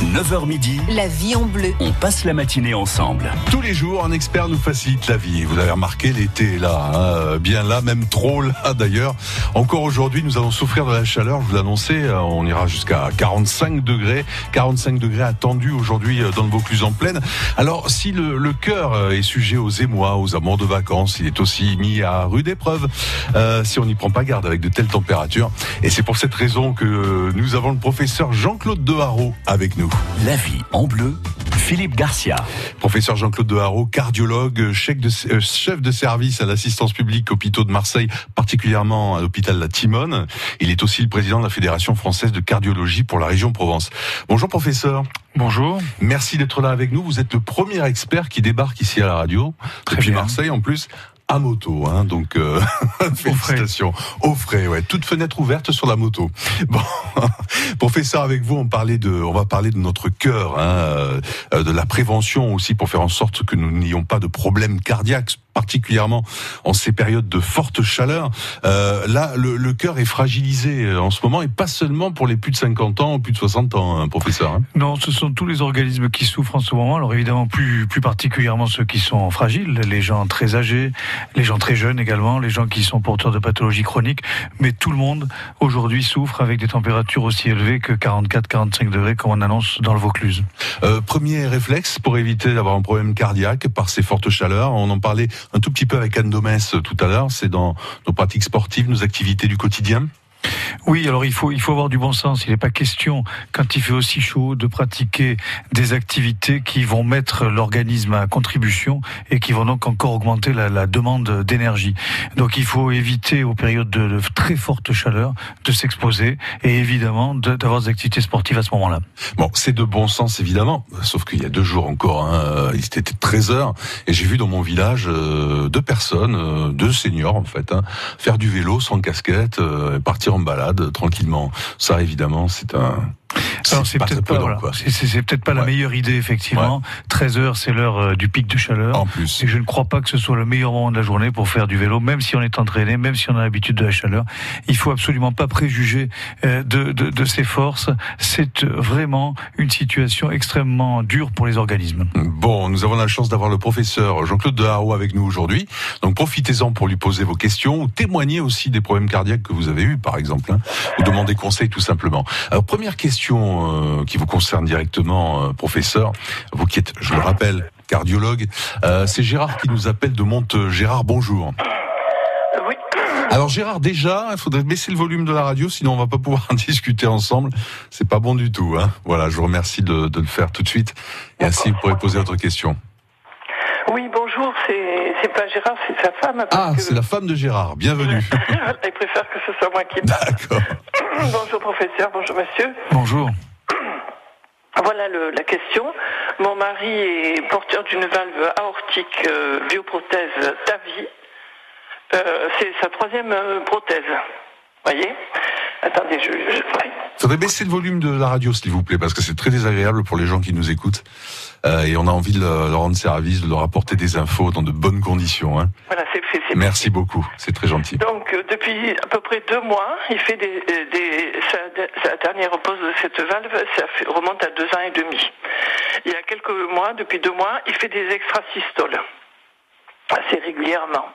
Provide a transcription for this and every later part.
9h midi, La vie en bleu. on passe la matinée ensemble. Tous les jours, un expert nous facilite la vie. Vous avez remarqué, l'été est là, hein, bien là, même trop là d'ailleurs. Encore aujourd'hui, nous allons souffrir de la chaleur. Je vous l'annonçais, euh, on ira jusqu'à 45 degrés. 45 degrés attendus aujourd'hui euh, dans le Vaucluse en pleine. Alors, si le, le cœur euh, est sujet aux émois, aux amours de vacances, il est aussi mis à rude épreuve euh, si on n'y prend pas garde avec de telles températures. Et c'est pour cette raison que euh, nous avons le professeur Jean-Claude Deharo avec nous. La vie en bleu, Philippe Garcia. Professeur Jean-Claude Deharo, cardiologue, chef de, euh, chef de service à l'assistance publique hôpitaux de Marseille, particulièrement à l'hôpital La Timone. Il est aussi le président de la Fédération française de cardiologie pour la région Provence. Bonjour professeur. Bonjour. Merci d'être là avec nous. Vous êtes le premier expert qui débarque ici à la radio, Très depuis bien. Marseille en plus. À moto, hein, donc euh, félicitations. Au frais, ouais. Toute fenêtre ouverte sur la moto. Bon, professeur, avec vous, on parlait de, on va parler de notre cœur, hein, euh, de la prévention aussi pour faire en sorte que nous n'ayons pas de problèmes cardiaques, particulièrement en ces périodes de forte chaleur. Euh, là, le, le cœur est fragilisé euh, en ce moment et pas seulement pour les plus de 50 ans ou plus de 60 ans, hein, professeur. hein. Non, ce sont tous les organismes qui souffrent en ce moment. Alors évidemment, plus, plus particulièrement ceux qui sont fragiles, les gens très âgés, les gens très jeunes également, les gens qui sont porteurs de pathologies chroniques. Mais tout le monde aujourd'hui souffre avec des températures aussi élevées que 44-45 degrés comme on annonce dans le Vaucluse. Euh, premier réflexe pour éviter d'avoir un problème cardiaque par ces fortes chaleurs. On en parlait un tout petit peu avec Anne Domès euh, tout à l'heure. C'est dans nos pratiques sportives, nos activités du quotidien. Oui, alors il faut il faut avoir du bon sens. Il n'est pas question quand il fait aussi chaud de pratiquer des activités qui vont mettre l'organisme à contribution et qui vont donc encore augmenter la, demande d'énergie. Donc il faut éviter aux périodes de, très forte chaleur de s'exposer et évidemment de- d'avoir des activités sportives à ce moment-là. Bon, c'est de bon sens évidemment, sauf qu'il y a deux jours encore, hein, euh, il était 13 heures, et j'ai vu dans mon village euh, deux personnes, euh, deux seniors en fait, hein, faire du vélo sans casquette, euh, et partir en balade tranquillement. Ça évidemment, c'est un... C'est peut-être pas, voilà. C'est- peut-être pas la Ouais. meilleure idée effectivement. 13 heures, c'est l'heure euh, du pic de chaleur. En plus. Et je ne crois pas que ce soit le meilleur moment de la journée pour faire du vélo, même si on est entraîné, même si on a l'habitude de la chaleur. Il faut absolument pas préjuger euh, de, de, de ses forces. C'est euh, vraiment une situation extrêmement dure pour les organismes. Bon, nous avons la chance d'avoir le professeur Jean-Claude Deharo avec nous aujourd'hui. Donc profitez-en pour lui poser vos questions ou témoigner aussi des problèmes cardiaques que vous avez eus, par exemple, hein, ou demander conseil tout simplement. Alors première question euh, qui vous concerne directement, euh, professeur, vous qui êtes, je le rappelle, cardiologue, euh, c'est Gérard qui nous appelle de Monte. Gérard, bonjour. Oui. Alors Gérard, déjà, il faudrait baisser le volume de la radio, sinon on va pas pouvoir discuter ensemble. C'est pas bon du tout. Hein. Voilà, je vous remercie de, de le faire tout de suite. Et ainsi, vous pourrez poser votre question. Oui, bonjour, c'est pas Gérard, c'est sa femme. parce Ah, que- c'est la femme de Gérard. Bienvenue. Elle préfère que ce soit moi qui parle. D'accord. bonjour professeur, bonjour monsieur. Bonjour. Voilà le- la question. Mon mari est porteur d'une valve aortique euh, bioprothèse TAVI. Euh, c'est sa troisième euh, prothèse. Voyez? Attendez, je, je... Faudrait baisser le volume de la radio, s'il vous plaît, parce que c'est très désagréable pour les gens qui nous écoutent. Euh, et on a envie de leur rendre service, de leur apporter des infos dans de bonnes conditions. Hein. Voilà, c'est c'est Merci beaucoup, c'est très gentil. Donc euh, depuis à peu près deux mois, il fait des, des sa, sa dernière pause de cette valve, ça fait- remonte à deux ans et demi. Il y a quelques mois, depuis deux mois, il fait des extrasystoles assez régulièrement.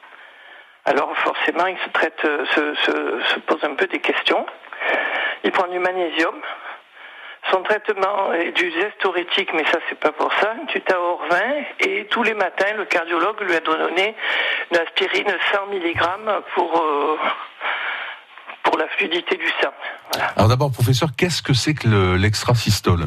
Alors forcément, il se traite, euh, se, se- se pose un peu des questions. Il prend du magnésium. Son traitement est du zestorétique, mais ça c'est pas pour ça, du taor 20, et tous les matins le cardiologue lui a donné une aspirine 100 mg pour euh, pour la fluidité du sang. Alors d'abord, professeur, qu'est-ce que c'est que le- l'extrasystole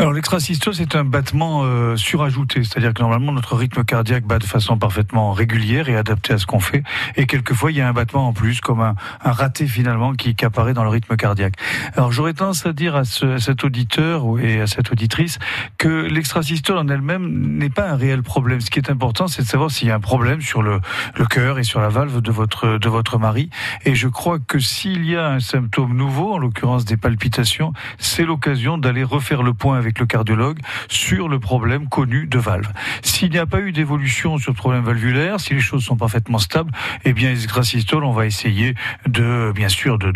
Alors l'extrasystole, c'est un battement euh, surajouté, c'est-à-dire que normalement notre rythme cardiaque bat de façon parfaitement régulière et adaptée à ce qu'on fait, et quelquefois il y a un battement en plus, comme un, un raté finalement qui, qui apparaît dans le rythme cardiaque. Alors j'aurais tendance à dire à, ce- à cet auditeur et à cette auditrice que l'extrasystole en elle-même n'est pas un réel problème. Ce qui est important, c'est de savoir s'il y a un problème sur le, le cœur et sur la valve de votre de votre mari. Et je crois que s'il y a un symptôme nouveau, en l'occurrence des palpitations, c'est l'occasion d'aller refaire le point avec le cardiologue sur le problème connu de valve. S'il n'y a pas eu d'évolution sur le problème valvulaire, si les choses sont parfaitement stables, eh bien, les extrasystoles, on va essayer de, bien sûr, de,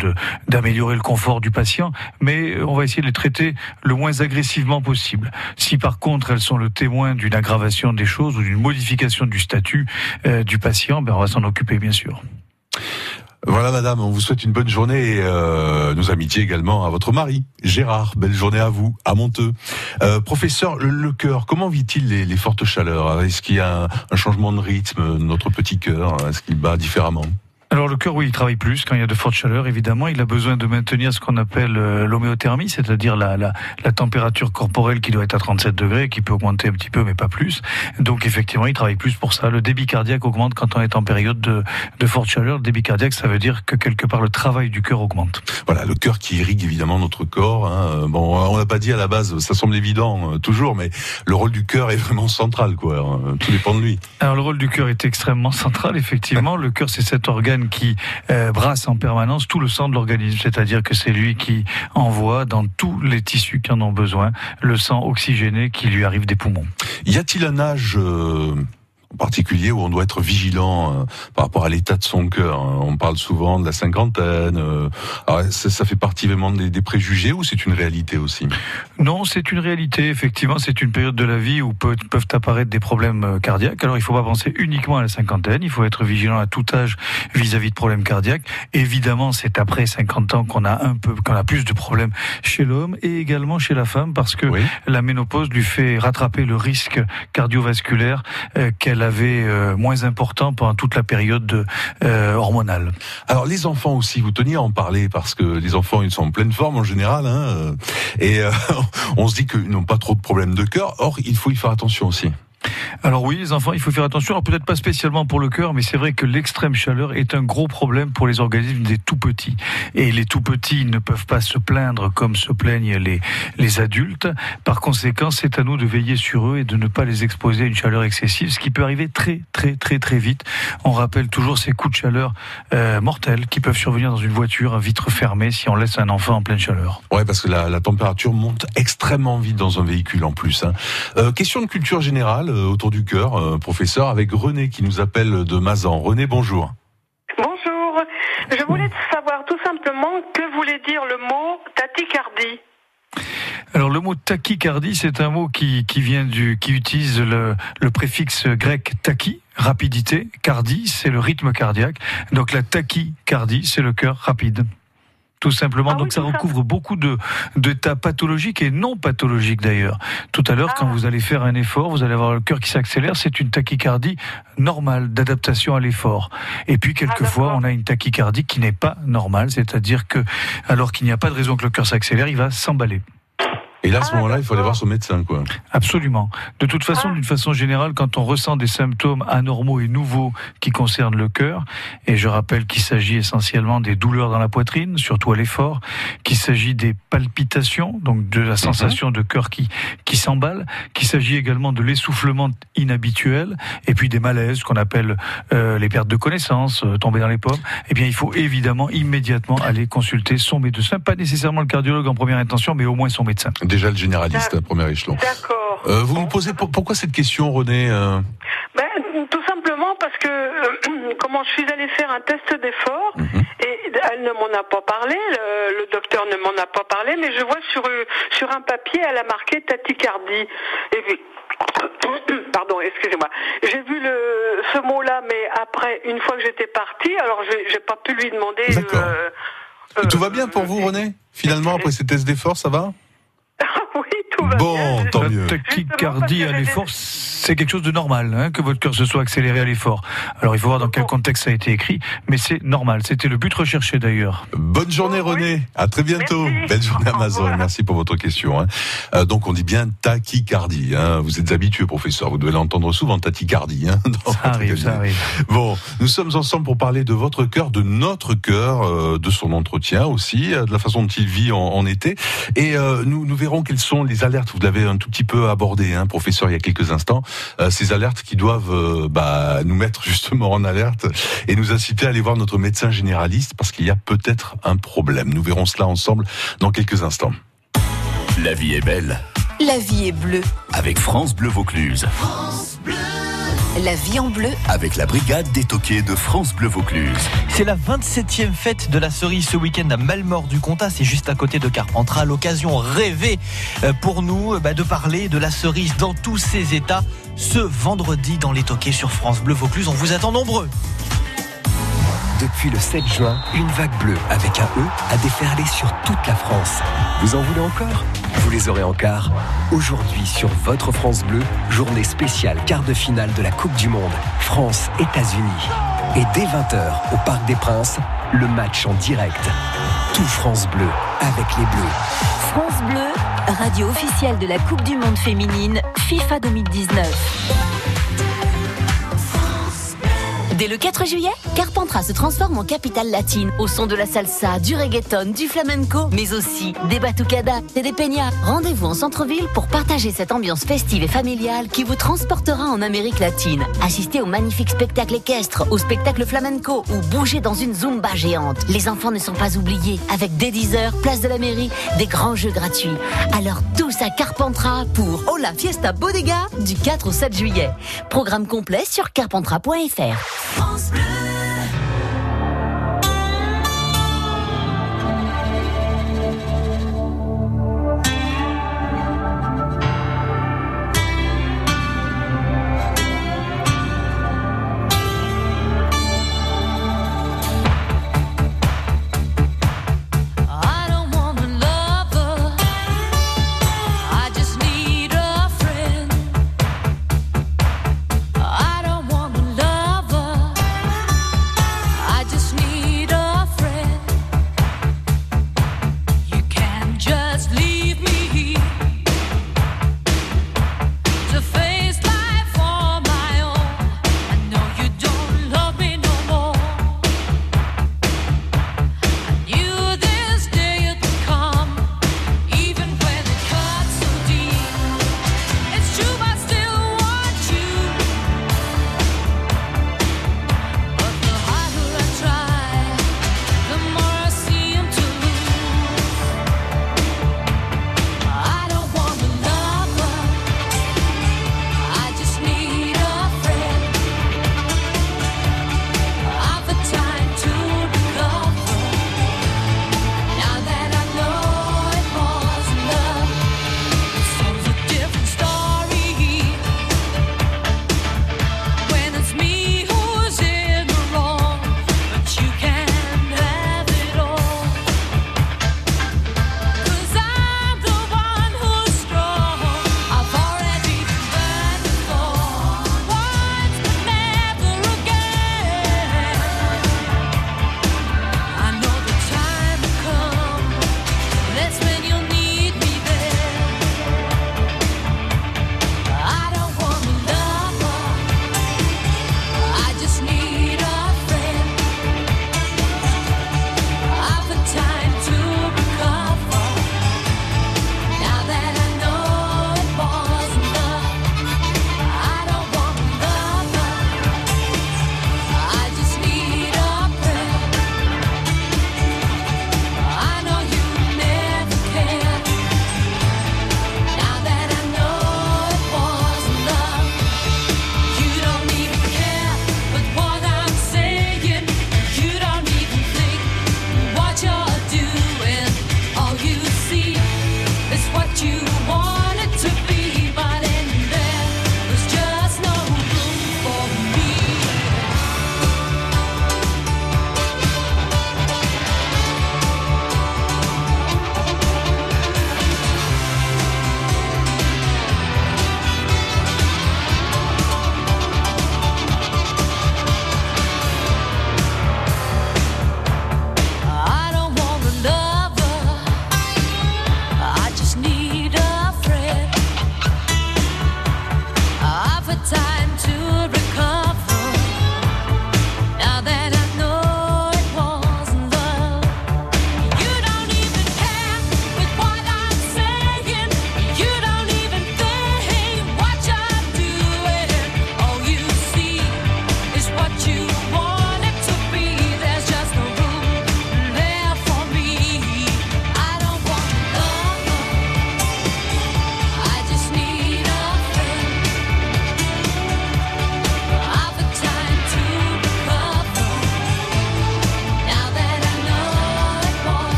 d'améliorer le confort du patient, mais on va essayer de les traiter le moins agressivement possible. Si par contre elles sont le témoin d'une aggravation des choses ou d'une modification du statut euh, du patient, ben on va s'en occuper bien sûr. Voilà madame, on vous souhaite une bonne journée et euh, nos amitiés également à votre mari, Gérard. Belle journée à vous, à Monteux. Euh, professeur, le, cœur, comment vit-il les, fortes chaleurs? Est-ce qu'il y a un, changement de rythme, notre petit cœur? Est-ce qu'il bat différemment? Alors le cœur, oui, il travaille plus quand il y a de fortes chaleurs, évidemment. Il a besoin de maintenir ce qu'on appelle euh, l'homéothermie, c'est-à-dire la, la, la, température corporelle qui doit être à 37 degrés, qui peut augmenter un petit peu, mais pas plus. Donc effectivement, il travaille plus pour ça. Le débit cardiaque augmente quand on est en période de, de forte chaleur. Le débit cardiaque, ça veut dire que quelque part le travail du cœur augmente. Voilà, le cœur qui irrigue évidemment notre corps. Hein. Bon, on n'a pas dit à la base, ça semble évident euh, toujours, mais le rôle du cœur est vraiment central, quoi. Hein. Tout dépend de lui. Alors le rôle du cœur est extrêmement central, effectivement. le cœur, c'est cet organe qui euh, brasse en permanence tout le sang de l'organisme, c'est-à-dire que c'est lui qui envoie dans tous les tissus qui en ont besoin le sang oxygéné qui lui arrive des poumons. Y a-t-il un âge euh, en particulier où on doit être vigilant euh, par rapport à l'état de son cœur. Hein. On parle souvent de la cinquantaine. Euh, ça, fait partie vraiment des, préjugés ou c'est une réalité aussi? Non, c'est une réalité. Effectivement, c'est une période de la vie où peuvent, apparaître des problèmes euh, cardiaques. Alors, il ne faut pas penser uniquement à la cinquantaine. Il faut être vigilant à tout âge vis-à-vis de problèmes cardiaques. Évidemment, c'est après 50 ans qu'on a un peu, qu'on a plus de problèmes chez l'homme et également chez la femme parce que la ménopause lui fait rattraper le risque cardiovasculaire qu'elle avait euh, moins important pendant toute la période euh, hormonale. Alors les enfants aussi, vous teniez à en parler parce que les enfants ils sont en pleine forme en général, hein, euh, et on se dit qu'ils n'ont pas trop de problèmes de cœur. Or il faut y faire attention aussi. Alors oui, les enfants, il faut faire attention. Alors peut-être pas spécialement pour le cœur, mais c'est vrai que l'extrême chaleur est un gros problème pour les organismes des tout petits. Et les tout petits ne peuvent pas se plaindre comme se plaignent les, les adultes. Par conséquent, c'est à nous de veiller sur eux et de ne pas les exposer à une chaleur excessive, ce qui peut arriver très très très très vite. On rappelle toujours ces coups de chaleur euh, mortels qui peuvent survenir dans une voiture à vitre fermée si on laisse un enfant en pleine chaleur. Ouais, parce que la, température monte extrêmement vite dans un véhicule en plus. Hein. Euh, question de culture générale autour du cœur, euh, professeur, avec René qui nous appelle de Mazan. René, bonjour. Bonjour. Je voulais savoir tout simplement que voulait dire le mot tachycardie. Alors le mot tachycardie, c'est un mot qui, qui vient du, qui utilise le, le préfixe grec tachy, rapidité, cardie, c'est le rythme cardiaque. Donc la tachycardie, c'est le cœur rapide tout simplement. Ah Donc ça recouvre beaucoup de d'états pathologiques et non pathologiques d'ailleurs. Tout à l'heure, quand ah. vous allez faire un effort, vous allez avoir le cœur qui s'accélère. C'est une tachycardie normale d'adaptation à l'effort. Et puis quelquefois, ah, on a une tachycardie qui n'est pas normale, c'est-à-dire que alors qu'il n'y a pas de raison que le cœur s'accélère, il va s'emballer. Et là, à ce ah, moment-là, il faut aller voir son médecin, quoi. Absolument. De toute façon, ah. d'une façon générale, quand on ressent des symptômes anormaux et nouveaux qui concernent le cœur, et je rappelle qu'il s'agit essentiellement des douleurs dans la poitrine, surtout à l'effort, qu'il s'agit des palpitations, donc de la mhm. sensation de cœur qui, qui s'emballe, qu'il s'agit également de l'essoufflement inhabituel, et puis des malaises qu'on appelle euh, les pertes de connaissance, euh, tomber dans les pommes, eh bien, il faut évidemment immédiatement aller consulter son médecin, pas nécessairement le cardiologue en première intention, mais au moins son médecin déjà le généraliste, premier échelon. D'accord. Euh, vous me posez pourquoi cette question, René euh ben, Tout simplement parce que euh, comment je suis allée faire un test d'effort mhm. et elle ne m'en a pas parlé, le, docteur ne m'en a pas parlé, mais je vois sur sur un papier, elle a marqué tachycardie. Et puis, Pardon, excusez-moi. J'ai vu le, ce mot-là, mais après, une fois que j'étais partie, alors j'ai pas pu lui demander. Tout va bien pour vous, René? Finalement, après ces tests d'effort, ça va? Ah oui, bon, tant mieux. La tachycardie à l'effort, c'est quelque chose de normal, hein, que votre cœur se soit accéléré à l'effort. Alors il faut voir dans quel contexte ça a été écrit, mais c'est normal. C'était le but recherché d'ailleurs. Bonne journée René, à très bientôt. Belle journée Amazon, merci pour votre question. Hein. Euh, donc on dit bien tachycardie. Hein. Vous êtes habitué professeur, vous devez l'entendre souvent tachycardie. Hein, ça arrive, ça arrive. Bon, nous sommes ensemble pour parler de votre cœur, de notre cœur, euh, de son entretien aussi, euh, de la façon dont il vit en, en été. Et nous, nous verrons quelles sont les vous l'avez un tout petit peu abordé, hein, professeur, il y a quelques instants. Euh, ces alertes qui doivent euh, bah, nous mettre justement en alerte et nous inciter à aller voir notre médecin généraliste parce qu'il y a peut-être un problème. Nous verrons cela ensemble dans quelques instants. La vie est belle La vie est bleue. Avec France Bleu Vaucluse. La vie en bleu. Avec la brigade des toquets de France Bleu Vaucluse. C'est la 27e fête de la cerise ce week-end à Malmort du Comtat, c'est juste à côté de Carpentras. L'occasion rêvée euh, pour nous bah, de parler de la cerise dans tous ses états ce vendredi dans les toquets sur France Bleu Vaucluse. On vous attend nombreux. Depuis le 7 juin, une vague bleue avec un E a déferlé sur toute la France. Vous en voulez encore? Vous les aurez en quart. Aujourd'hui sur votre France Bleu, journée spéciale quart de finale de la Coupe du Monde, France-États-Unis. Et dès 20h au Parc des Princes, le match en direct. Tout France Bleu avec les Bleus. France Bleu, radio officielle de la Coupe du Monde féminine FIFA 2019. Dès le 4 juillet, Carpentras se transforme en capitale latine au son de la salsa, du reggaeton, du flamenco, mais aussi des batucadas et des peñas. Rendez-vous en centre-ville pour partager cette ambiance festive et familiale qui vous transportera en Amérique latine. Assistez au magnifique spectacle équestre, au spectacle flamenco ou bougez dans une zumba géante. Les enfants ne sont pas oubliés avec dès 10h, place de la mairie, des grands jeux gratuits. Alors tous à Carpentras pour Oh la Fiesta Bodega du 4 au 7 juillet. Programme complet sur carpentras.fr.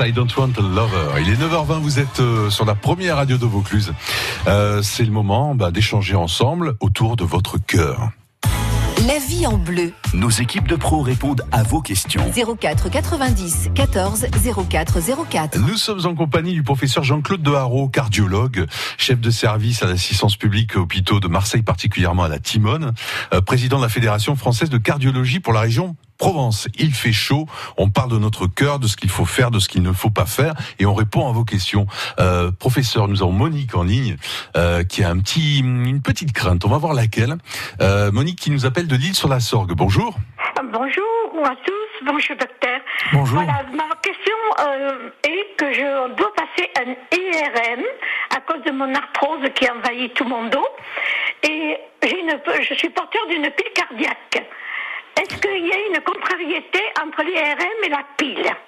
I don't want a lover. Il est 9h20, vous êtes euh, sur la première radio de Vaucluse. Euh, c'est le moment bah, d'échanger ensemble autour de votre cœur. La vie en bleu. Nos équipes de pros répondent à vos questions. 04 90 14 04 04. Nous sommes en compagnie du professeur Jean-Claude Deharo, cardiologue, chef de service à l'assistance publique hôpitaux de Marseille, particulièrement à la Timone, euh, président de la Fédération française de cardiologie pour la région Provence. Il fait chaud, on parle de notre cœur, de ce qu'il faut faire, de ce qu'il ne faut pas faire, et on répond à vos questions. Euh, professeur, nous avons Monique en ligne, euh, qui a un petit, une petite crainte. On va voir laquelle. Euh, Monique qui nous appelle de l'île sur la Sorgue. Bonjour. Bonjour à tous, bonjour docteur. Bonjour. Voilà, ma question euh, est que je dois passer un IRM à cause de mon arthrose qui envahit tout mon dos et j'ai une, je suis porteur d'une pile cardiaque. Est-ce qu'il y a une contrariété entre l'IRM et la pile?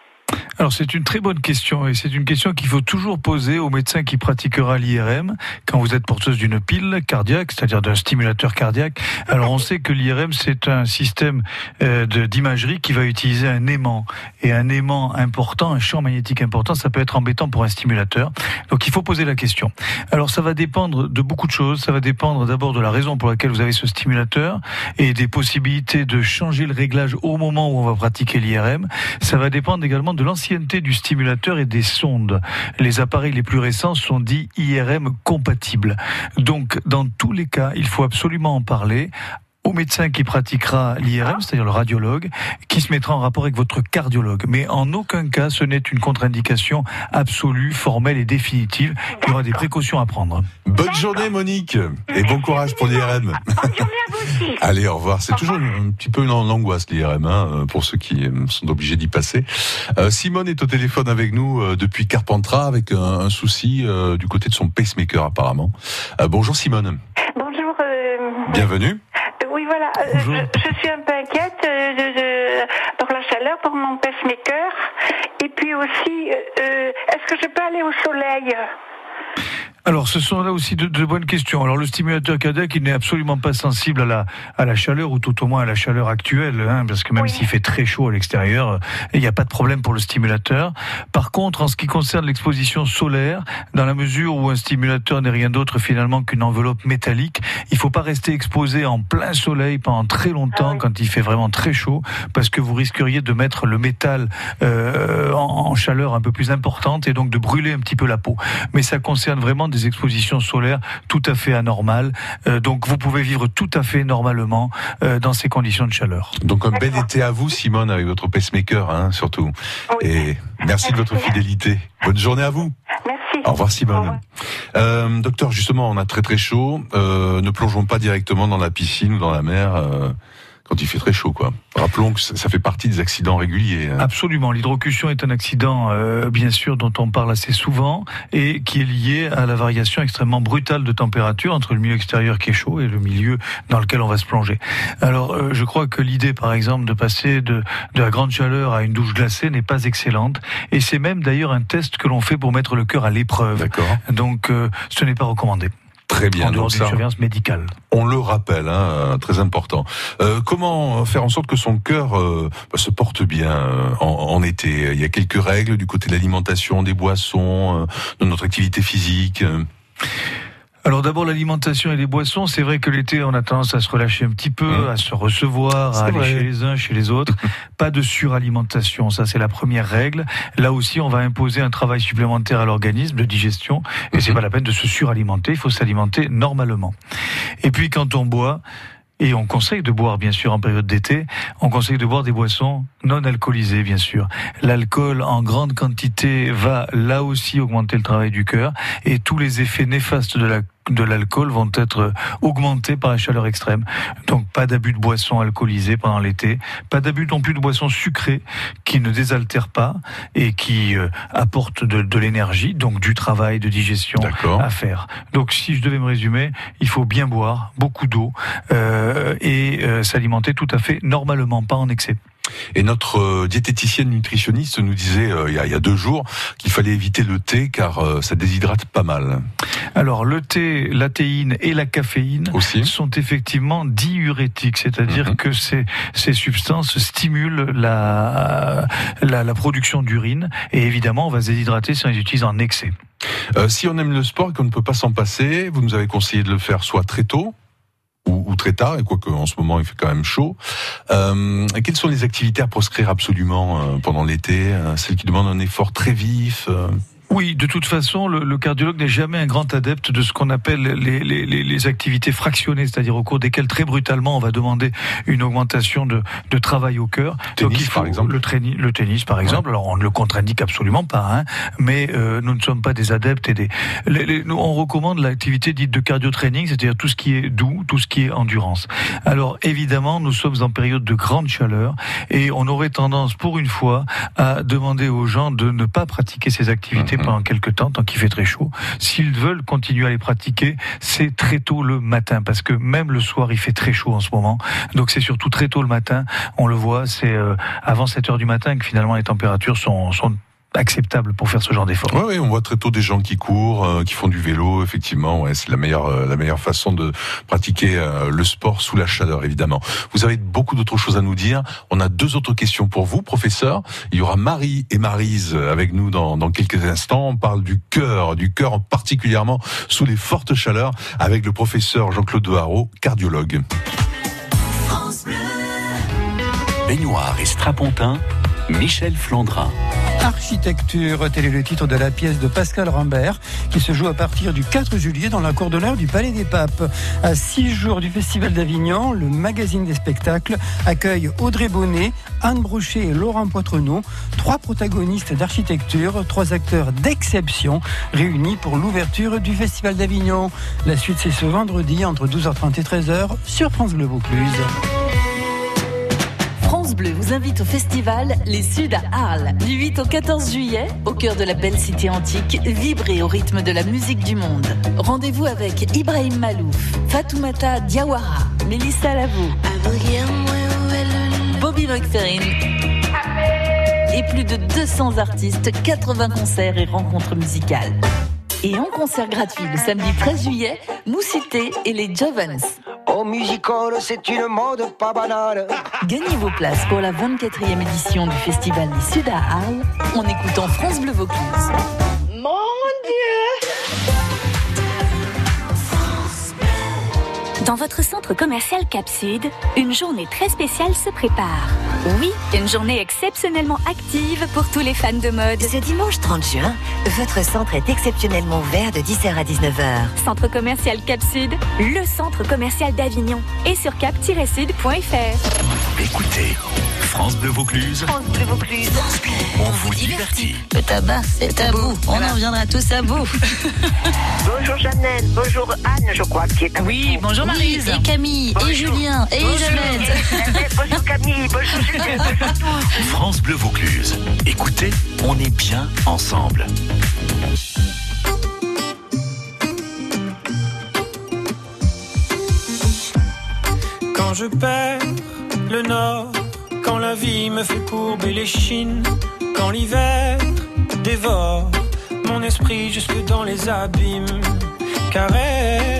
Alors c'est une très bonne question et c'est une question qu'il faut toujours poser au médecin qui pratiquera l'IRM quand vous êtes porteuse d'une pile cardiaque, c'est-à-dire d'un stimulateur cardiaque. Alors on sait que l'IRM c'est un système euh, d'imagerie qui va utiliser un aimant et un aimant important, un champ magnétique important, ça peut être embêtant pour un stimulateur. Donc il faut poser la question. Alors ça va dépendre de beaucoup de choses. Ça va dépendre d'abord de la raison pour laquelle vous avez ce stimulateur et des possibilités de changer le réglage au moment où on va pratiquer l'IRM. Ça va dépendre également de du stimulateur et des sondes. Les appareils les plus récents sont dits IRM compatibles. Donc dans tous les cas, il faut absolument en parler au médecin qui pratiquera l'IRM, c'est-à-dire le radiologue, qui se mettra en rapport avec votre cardiologue. Mais en aucun cas, ce n'est une contre-indication absolue, formelle et définitive. Il y aura des précautions à prendre. Bonne journée Monique et bon courage pour l'IRM. Bonne journée à vous aussi. Allez, au revoir. C'est toujours un petit peu une angoisse l'IRM hein, pour ceux qui euh, sont obligés d'y passer. Euh, Simone est au téléphone avec nous euh, depuis Carpentras avec un, un souci euh, du côté de son pacemaker apparemment. Euh, bonjour Simone, Bonjour. euh, bienvenue. Euh, voilà. euh, Bonjour. Je, je suis un peu inquiète euh, pour la chaleur, pour mon pacemaker. Et puis aussi, euh, euh, est-ce que je peux aller au soleil? Alors, ce sont là aussi de, de bonnes questions. Alors, le stimulateur cardiaque, il n'est absolument pas sensible à la, à la chaleur, ou tout au moins à la chaleur actuelle, hein, parce que même Oui. s'il fait très chaud à l'extérieur, euh, il n'y a pas de problème pour le stimulateur. Par contre, en ce qui concerne l'exposition solaire, dans la mesure où un stimulateur n'est rien d'autre finalement qu'une enveloppe métallique, il faut pas rester exposé en plein soleil pendant très longtemps Ah oui. quand il fait vraiment très chaud, parce que vous risqueriez de mettre le métal euh, en, en chaleur un peu plus importante et donc de brûler un petit peu la peau. Mais ça concerne vraiment des expositions solaires tout à fait anormales. Euh, donc vous pouvez vivre tout à fait normalement euh, dans ces conditions de chaleur. Donc un bel été à vous Simone avec votre pacemaker hein, surtout. Oui. Et merci de votre fidélité. Bonne journée à vous. Merci. Au revoir Au Simone. revoir. Euh, docteur, justement, on a très très chaud. Euh, ne plongeons pas directement dans la piscine ou dans la mer euh, quand il fait très chaud, quoi. Rappelons que ça, fait partie des accidents réguliers. hein. Absolument. L'hydrocution est un accident, euh, bien sûr, dont on parle assez souvent et qui est lié à la variation extrêmement brutale de température entre le milieu extérieur qui est chaud et le milieu dans lequel on va se plonger. Alors, euh, je crois que l'idée, par exemple, de passer de, de la grande chaleur à une douche glacée n'est pas excellente. Et c'est même d'ailleurs un test que l'on fait pour mettre le cœur à l'épreuve. D'accord. Donc, euh, ce n'est pas recommandé. Très bien. en Donc ça, surveillance médicale. on le rappelle, hein, euh, très important. Euh, comment faire en sorte que son cœur euh, bah, se porte bien euh, en, en été? Il y a quelques règles du côté de l'alimentation, des boissons, euh, de notre activité physique. Alors d'abord l'alimentation et les boissons, c'est vrai que l'été on a tendance à se relâcher un petit peu, Mmh. à se recevoir, à aller vrai. chez les uns, chez les autres. Pas de suralimentation, ça c'est la première règle. Là aussi on va imposer un travail supplémentaire à l'organisme de digestion et c'est Mhm. pas la peine de se suralimenter, il faut s'alimenter normalement. Et puis quand on boit, et on conseille de boire, bien sûr, en période d'été, on conseille de boire des boissons non alcoolisées, bien sûr. L'alcool en grande quantité va là aussi augmenter le travail du cœur et tous les effets néfastes de la de l'alcool vont être augmentés par la chaleur extrême. Donc pas d'abus de boissons alcoolisées pendant l'été, pas d'abus non plus de boissons sucrées qui ne désaltèrent pas et qui euh, apportent de, de l'énergie, donc du travail de digestion à faire. Donc si je devais me résumer, il faut bien boire, beaucoup d'eau euh, et euh, s'alimenter tout à fait normalement, pas en excès. Et notre euh, diététicienne nutritionniste nous disait euh, il, y a, il y a deux jours qu'il fallait éviter le thé car euh, ça déshydrate pas mal. Alors le thé, la théine et la caféine Aussi. sont effectivement diurétiques, c'est-à-dire Mhm. que ces, ces substances stimulent la, la, la production d'urine et évidemment on va se déshydrater si on les utilise en excès. Euh, si on aime le sport et qu'on ne peut pas s'en passer, vous nous avez conseillé de le faire soit très tôt ou, ou très tard, et quoique en ce moment il fait quand même chaud. Euh, quelles sont les activités à proscrire absolument euh, pendant l'été euh, Celles qui demandent un effort très vif euh, Oui, de toute façon, le, le cardiologue n'est jamais un grand adepte de ce qu'on appelle les, les, les, les activités fractionnées, c'est-à-dire au cours desquelles très brutalement on va demander une augmentation de, de travail au cœur. Tennis, par exemple. le, traini- le tennis, par exemple. Alors on ne le contre-indique absolument pas, hein, mais euh, nous ne sommes pas des adeptes et des. les- les- nous, on recommande l'activité dite de cardio-training, c'est-à-dire tout ce qui est doux, tout ce qui est endurance. Alors évidemment, nous sommes en période de grande chaleur et on aurait tendance, pour une fois, à demander aux gens de ne pas pratiquer ces activités Mhm. Pendant quelques temps, tant qu'il fait très chaud. S'ils veulent continuer à les pratiquer, c'est très tôt le matin, parce que même le soir, il fait très chaud en ce moment. Donc c'est surtout très tôt le matin. On le voit, c'est euh, avant 7 heures du matin que finalement les températures sont acceptables pour faire ce genre d'effort. Ouais, ouais, on voit très tôt des gens qui courent, euh, qui font du vélo. Effectivement, ouais, c'est la meilleure, euh, la meilleure façon de pratiquer euh, le sport sous la chaleur, évidemment. Vous avez beaucoup d'autres choses à nous dire. On a deux autres questions pour vous, professeur. Il y aura Marie et Marise avec nous dans, dans quelques instants. On parle du cœur, du cœur particulièrement sous les fortes chaleurs, avec le professeur Jean-Claude Haro, cardiologue. Baignoire et strapontin, Michel Flandrin. Architecture, tel est le titre de la pièce de Pascal Rambert qui se joue à partir du 4 juillet dans la cour d'honneur du Palais des Papes. À six jours du Festival d'Avignon, le magazine des spectacles accueille Audrey Bonnet, Anne Brochet et Laurent Poitrenaud, trois protagonistes d'architecture, trois acteurs d'exception réunis pour l'ouverture du Festival d'Avignon. La suite c'est ce vendredi entre 12h30 et 13h sur France Bleu Vaucluse. France Bleu vous invite au festival Les Suds à Arles. Du 8 au 14 juillet, au cœur de la belle cité antique, vibrez au rythme de la musique du monde. Rendez-vous avec Ibrahim Malouf, Fatoumata Diawara, Mélissa Lavaux, Bobby McFerrin et plus de 200 artistes, 80 concerts et rencontres musicales. Et en concert gratuit le samedi 13 juillet, Moussité et les Jovens. Musical, c'est une mode pas banale. Gagnez vos places pour la 24e édition du Festival des Sud à Arles en écoutant France Bleu Vaucluse. Dans votre centre commercial Capsud, une journée très spéciale se prépare. Oui, une journée exceptionnellement active pour tous les fans de mode. Ce dimanche 30 juin, votre centre est exceptionnellement ouvert de 10h à 19h. Centre commercial Capsud, le centre commercial d'Avignon. Et sur cap-sud.fr. Écoutez, France Bleu Vaucluse, France Bleu Vaucluse. on vous divertit. Le tabac, c'est tabou. On en reviendra tous à bout. Bonjour Jeannette, bonjour Anne, je crois, qui est avec Oui, vous. bonjour Marise. Et Camille, et. Julien, et Bonjour. Jeannette. Eh, bonjour Camille, bonjour Julien, bonjour tous. France Bleu Vaucluse. Écoutez, on est bien ensemble. Quand je perds le nord, quand la vie me fait courber les chines, quand l'hiver dévore mon esprit jusque dans les abîmes. Caresse,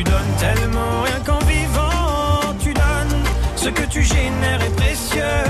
tu donnes tellement. Rien qu'en vivant, tu donnes. Ce que tu génères est précieux.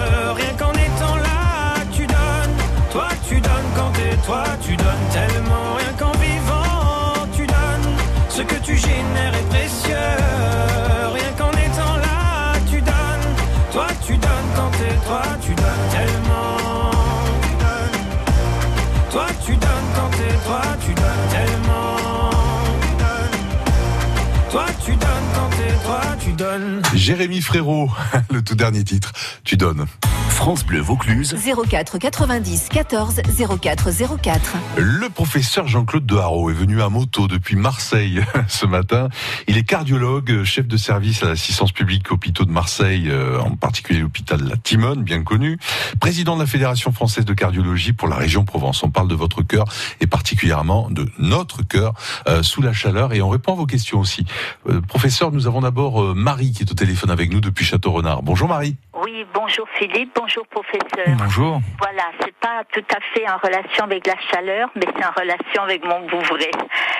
Toi, tu donnes tellement. Rien qu'en vivant, tu donnes. Ce que tu génères est précieux. Rien qu'en étant là, tu donnes. Toi, tu donnes quand t'es toi, tu donnes tellement. Tu donnes. Toi, tu donnes quand t'es toi, tu donnes tellement. Toi, tu donnes quand t'es toi, tu donnes. Jérémy Frérot, le tout dernier titre, tu donnes. France Bleu Vaucluse. 04 90 14 04 04. Le professeur Jean-Claude Deharo est venu à moto depuis Marseille ce matin. Il est cardiologue, chef de service à l'assistance publique hôpitaux de Marseille, euh, en particulier l'hôpital La Timone, bien connu. Président de la Fédération française de cardiologie pour la région Provence. On parle de votre cœur et particulièrement de notre cœur euh, sous la chaleur et on répond à vos questions aussi. Euh, professeur, nous avons d'abord euh, Marie qui est au téléphone avec nous depuis Château-Renard. Bonjour Marie. Oui, bonjour Philippe, bonjour professeur. Bonjour. Voilà, c'est pas tout à fait en relation avec la chaleur, mais c'est en relation avec mon bouvret.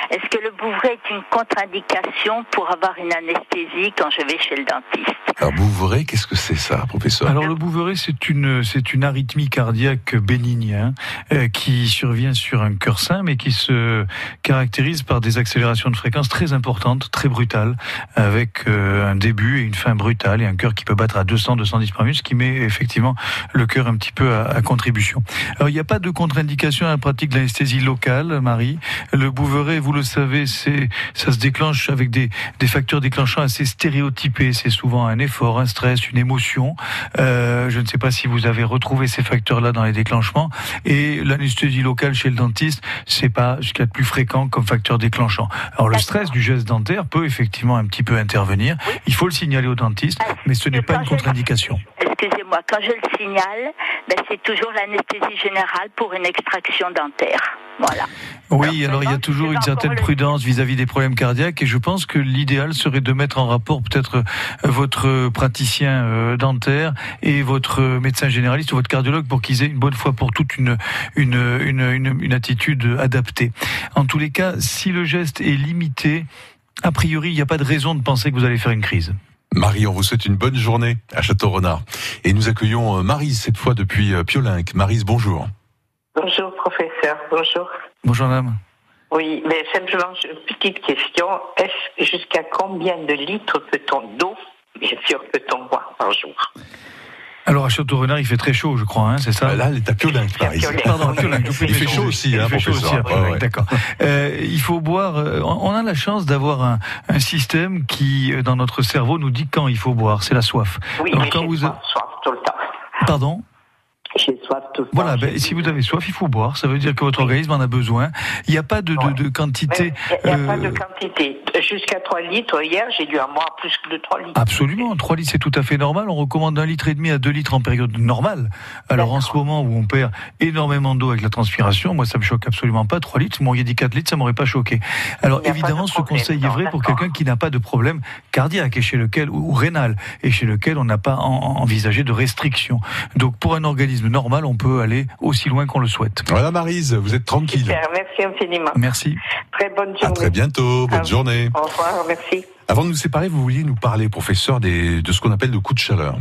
Est-ce que le bouvret est une contre-indication pour avoir une anesthésie quand je vais chez le dentiste Alors Bouvray, qu'est-ce que c'est ça, professeur Alors le bouveret, c'est une c'est une arythmie cardiaque bénigne hein, euh, qui survient sur un cœur sain, mais qui se caractérise par des accélérations de fréquence très importantes, très brutales, avec euh, un début et une fin brutale et un cœur qui peut battre à 200, 210 par minute, ce qui met effectivement le cœur un petit peu à, à contribution. Alors il n'y a pas de contre-indication à la pratique de l'anesthésie locale, Marie. Le bouveret, vous le savez, c'est ça se déclenche avec des, des facteurs déclenchants assez stéréotypés. C'est souvent un effort, un stress, une émotion. Euh, je ne sais pas si vous avez retrouvé ces facteurs-là dans les déclenchements. Et l'anesthésie locale chez le dentiste, c'est pas ce qu'il y a de plus fréquent comme facteur déclenchant. Alors le stress du geste dentaire peut effectivement un petit peu intervenir. Il faut le signaler au dentiste, mais ce n'est pas une contre-indication. Excusez-moi, quand je le signale, ben, c'est toujours l'anesthésie générale pour une extraction dentaire. Voilà. Oui, alors il y a toujours une certaine prudence vis-à-vis des problèmes cardiaques et je pense que l'idéal serait de mettre en rapport peut-être euh, votre praticien euh, dentaire et votre médecin généraliste ou votre cardiologue pour qu'ils aient une bonne fois pour toutes une, une, une, une, une attitude adaptée. En tous les cas, si le geste est limité, a priori, il n'y a pas de raison de penser que vous allez faire une crise. Marie, on vous souhaite une bonne journée à Château-Renard. Et nous accueillons euh, Marise, cette fois depuis euh, Piolinc. Marise, bonjour. Bonjour professeur, bonjour. Bonjour madame. Oui, mais simplement une petite question. Est-ce jusqu'à combien de litres peut-on d'eau, bien sûr, peut-on boire par jour? Alors à Château-Renard, il fait très chaud, je crois, hein, c'est ça Là, elle est à Piolinc, Marise. Pardon, à je Il fait chaud aussi, hein, Il fait chaud aussi, professeur. Ouais, oui, ouais. D'accord. Euh, il faut boire. euh, on a la chance d'avoir un, un système qui, euh, dans notre cerveau, nous dit quand il faut boire. C'est la soif. Oui, mais quand vous soif, soif tout le temps. Pardon? J'ai soif tout. Voilà, ben, si vous avez soif, il faut boire. Ça veut dire que votre organisme en a besoin. Il n'y a pas de, de, de quantité. Il n'y a pas de euh, quantité. Jusqu'à 3 litres, hier, j'ai dû en boire plus que de 3 litres. Absolument, 3 litres c'est tout à fait normal. On recommande un litre et demi à 2 litres en période normale. Alors en ce moment où on perd énormément d'eau avec la transpiration, moi ça me choque absolument pas. 3 litres, vous m'auriez dit 4 litres, ça m'aurait pas choqué. Alors évidemment, ce conseil est vrai pour quelqu'un qui n'a pas de problème cardiaque et chez lequel ou, ou rénal et chez lequel on n'a pas en- en- envisagé de restrictions. Donc pour un organisme normal, on peut aller aussi loin qu'on le souhaite. Voilà, Marise, vous êtes tranquille. Super, merci infiniment. Merci. Très bonne journée. À très bientôt, bonne journée. Au revoir, merci. Avant de nous séparer, vous vouliez nous parler, professeur, des, de ce qu'on appelle le coup de chaleur.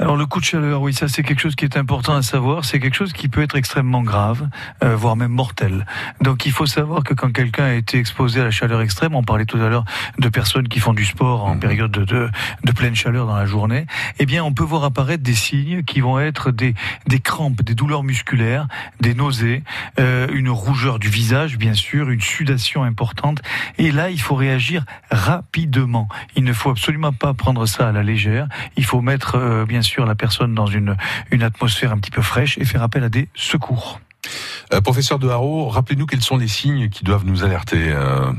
Alors le coup de chaleur, oui, ça c'est quelque chose qui est important à savoir. C'est quelque chose qui peut être extrêmement grave, euh, voire même mortel. Donc il faut savoir que quand quelqu'un a été exposé à la chaleur extrême, on parlait tout à l'heure de personnes qui font du sport en période de, de, de, pleine chaleur dans la journée, eh bien on peut voir apparaître des signes qui vont être des, des crampes, des douleurs musculaires, des nausées, euh, une rougeur du visage, bien sûr, une sudation importante. Et là, il faut réagir rapidement. Il ne faut absolument pas prendre ça à la légère. Il faut mettre, euh, bien sûr, la personne dans une, une atmosphère un petit peu fraîche et faire appel à des secours. Euh, professeur de Haro, rappelez-nous quels sont les signes qui doivent nous alerter euh,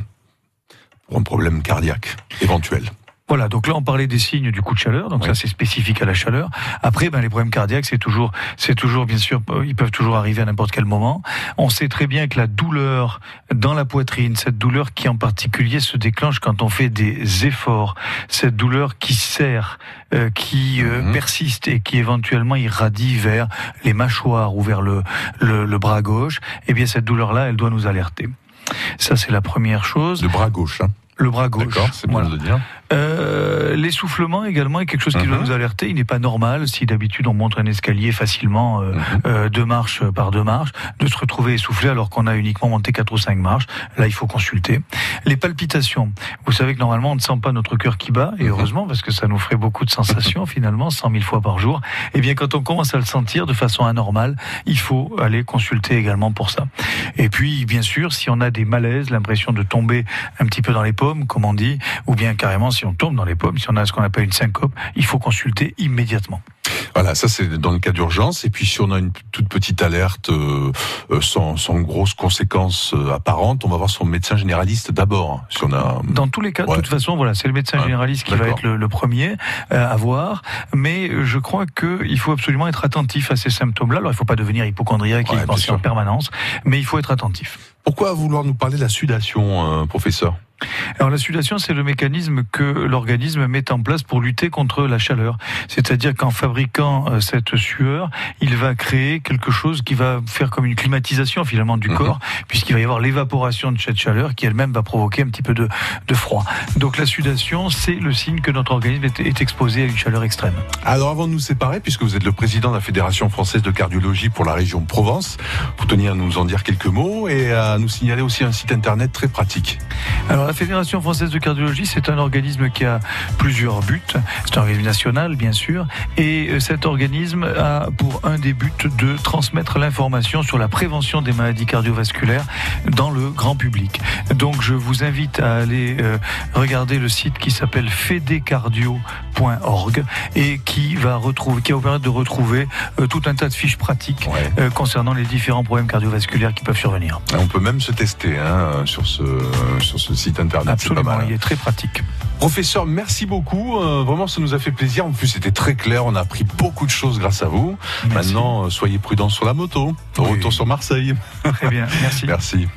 pour un problème cardiaque éventuel. Voilà, donc là on parlait des signes du coup de chaleur, donc ça c'est spécifique à la chaleur. Après, ben, les problèmes cardiaques, c'est toujours, c'est toujours bien sûr, ils peuvent toujours arriver à n'importe quel moment. On sait très bien que la douleur dans la poitrine, cette douleur qui en particulier se déclenche quand on fait des efforts, cette douleur qui serre, euh, qui euh, Mhm. persiste et qui éventuellement irradie vers les mâchoires ou vers le, le, le bras gauche, eh bien cette douleur-là, elle doit nous alerter. Ça c'est la première chose. Le bras gauche. Hein. Le bras gauche. D'accord, c'est bien Voilà. de le dire. Euh, L'essoufflement également est quelque chose qui doit Mhm. nous alerter. Il n'est pas normal, si d'habitude on monte un escalier facilement, euh, Mhm. euh, deux marches par deux marches, de se retrouver essoufflé alors qu'on a uniquement monté quatre ou cinq marches. Là, il faut consulter. Les palpitations. Vous savez que normalement on ne sent pas notre cœur qui bat, et heureusement parce que ça nous ferait beaucoup de sensations finalement, 100 000 fois par jour. Et bien quand on commence à le sentir de façon anormale, il faut aller consulter également pour ça. Et puis bien sûr, si on a des malaises, l'impression de tomber un petit peu dans les comme on dit, ou bien carrément si on tombe dans les pommes, si on a ce qu'on appelle une syncope, il faut consulter immédiatement. Voilà, ça c'est dans le cas d'urgence. Et puis si on a une toute petite alerte euh, euh, sans, sans grosses conséquences euh, apparentes, on va voir son médecin généraliste d'abord. Si on a Dans tous les cas, de toute façon, voilà, c'est le médecin généraliste qui va être le, le premier euh, à voir. Mais je crois qu'il faut absolument être attentif à ces symptômes-là. Alors, il ne faut pas devenir hypochondriaque Ouais, et penser en permanence, mais il faut être attentif. Pourquoi vouloir nous parler de la sudation, euh, professeur? Alors la sudation, c'est le mécanisme que l'organisme met en place pour lutter contre la chaleur. C'est-à-dire qu'en fabriquant euh, cette sueur, il va créer quelque chose qui va faire comme une climatisation finalement du Mhm. corps, puisqu'il va y avoir l'évaporation de cette chaleur qui elle-même va provoquer un petit peu de, de froid. Donc la sudation, c'est le signe que notre organisme est, est exposé à une chaleur extrême. Alors avant de nous séparer, puisque vous êtes le président de la Fédération française de cardiologie pour la région Provence, vous teniez à nous en dire quelques mots et à nous signaler aussi un site internet très pratique. Alors la Fédération française de cardiologie, c'est un organisme qui a plusieurs buts. C'est un organisme national, bien sûr, et cet organisme a pour un des buts de transmettre l'information sur la prévention des maladies cardiovasculaires dans le grand public. Donc je vous invite à aller euh, regarder le site qui s'appelle fedecardio.org et qui va retrouver, qui va vous permettre de retrouver euh, tout un tas de fiches pratiques Ouais. euh, concernant les différents problèmes cardiovasculaires qui peuvent survenir. On peut même se tester hein, sur, ce, sur ce site internet. Pas Absolument, il est très pratique. Professeur, merci beaucoup. Euh, vraiment, ça nous a fait plaisir. En plus, c'était très clair. On a appris beaucoup de choses grâce à vous. Merci. Maintenant, euh, soyez prudents sur la moto. Au Oui. retour sur Marseille. Très bien, merci. Merci.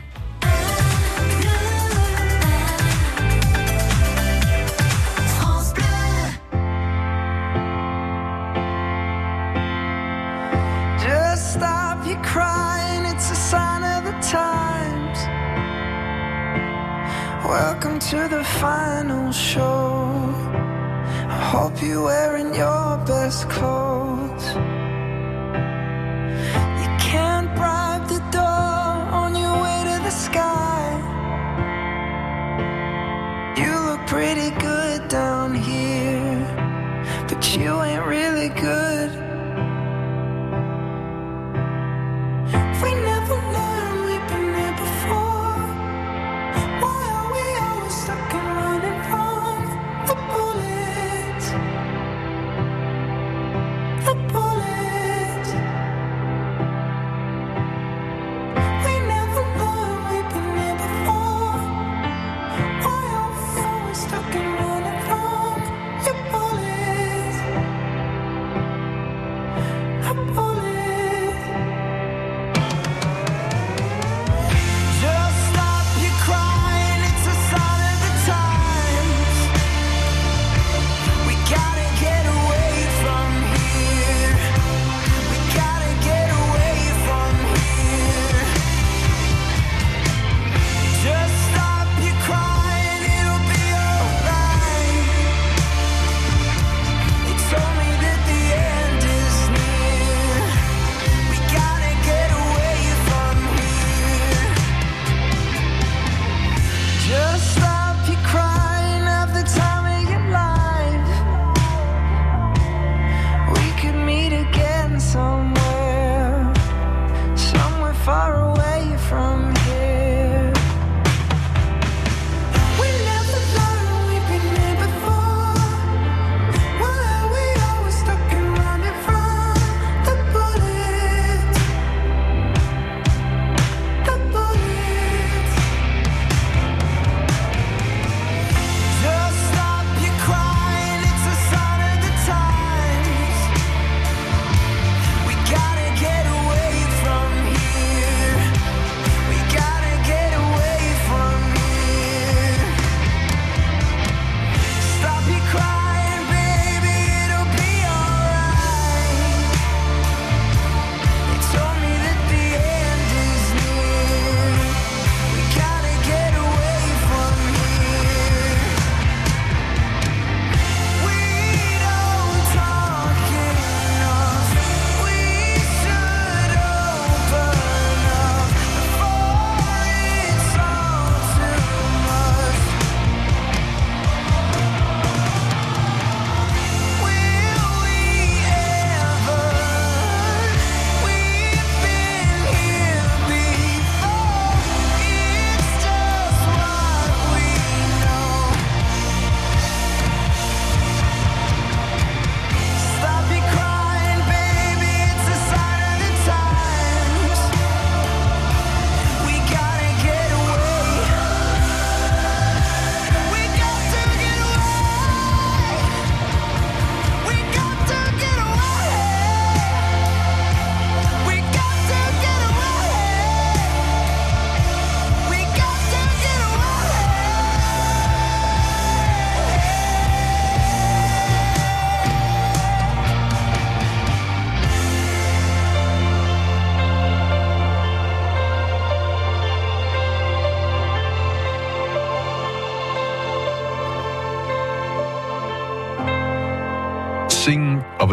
Just stop your crying, it's a sign of the times. Welcome to the final show. Hope you're wearing your best clothes.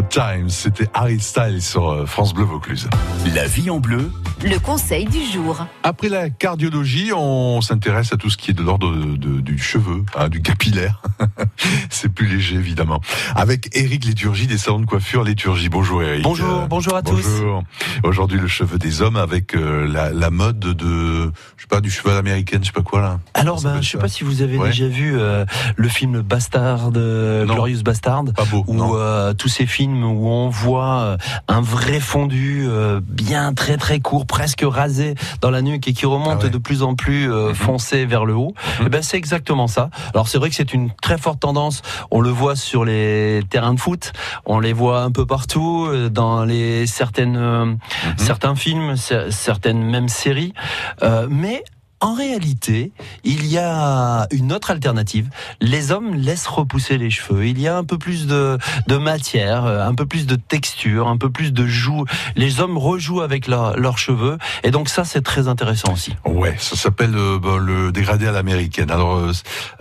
Sing of a Time. C'était Harry Styles sur euh, France Bleu Vaucluse. La vie en bleu. Le conseil du jour. Après la cardiologie, on s'intéresse à tout ce qui est de l'ordre du cheveu, hein, du capillaire. C'est plus léger, évidemment. Avec Eric Léturgie des salons de coiffure Léturgie. Bonjour Eric. Bonjour, bonjour à tous. Bonjour. Aujourd'hui, le cheveu des hommes avec euh, la, la mode de, je sais pas, du cheval américain, je sais pas quoi là. Alors, ben, je sais pas si vous avez Ouais. déjà vu euh, le film Bastard, euh, Glorious Bastard, ou euh, tous ces films où on voit un vrai fondu euh, bien très très court, presque rasé dans la nuque et qui remonte de plus en plus euh, foncé vers le haut. Eh ben, c'est exactement ça. Alors c'est vrai que c'est une très forte tendance. On le voit sur les terrains de foot, on les voit un peu partout euh, dans les certaines euh, certains films, cer- certaines mêmes séries, Euh, mais en réalité, il y a une autre alternative. Les hommes laissent repousser les cheveux. Il y a un peu plus de, de matière, un peu plus de texture, un peu plus de joue. Les hommes rejouent avec leur- leurs cheveux. Et donc ça, c'est très intéressant aussi. Ouais, ça s'appelle euh, bah, le dégradé à l'américaine. Alors, euh,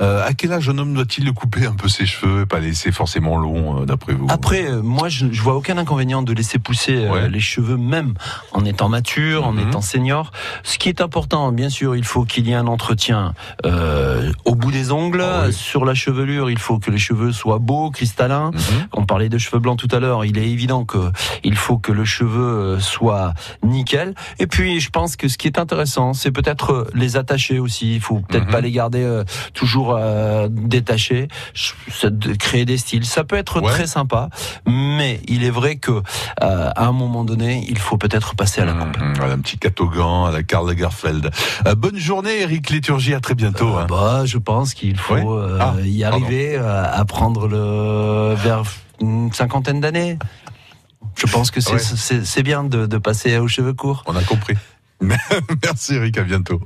euh, à quel âge un homme doit-il couper un peu ses cheveux et pas laisser forcément long, euh, d'après vous? Après, euh, moi, je, je vois aucun inconvénient de laisser pousser les cheveux, même en étant mature, en Mhm. étant senior. Ce qui est important, bien sûr, il faut qu'il y ait un entretien euh, au bout des ongles, Ah sur la chevelure. Il faut que les cheveux soient beaux, cristallins. Mhm. On parlait de cheveux blancs tout à l'heure. Il est évident que il faut que le cheveu euh, soit nickel. Et puis, je pense que ce qui est intéressant, c'est peut-être euh, les attacher aussi. Il faut peut-être pas les garder euh, toujours euh, détachés. Créer des styles, ça peut être Ouais. très sympa. Mais il est vrai que euh, à un moment donné, il faut peut-être passer à la coupe. Hum, Voilà, un petit catogan à la Karl Lagerfeld. Bonne journée, Eric Léturgie. À très bientôt. hein. Bah, je pense qu'il faut euh, Ah, y arriver euh, à prendre le vers une cinquantaine d'années. Je pense que c'est Ouais. c'est- c'est bien de, de passer aux cheveux courts. On a compris. Merci, Eric. À bientôt.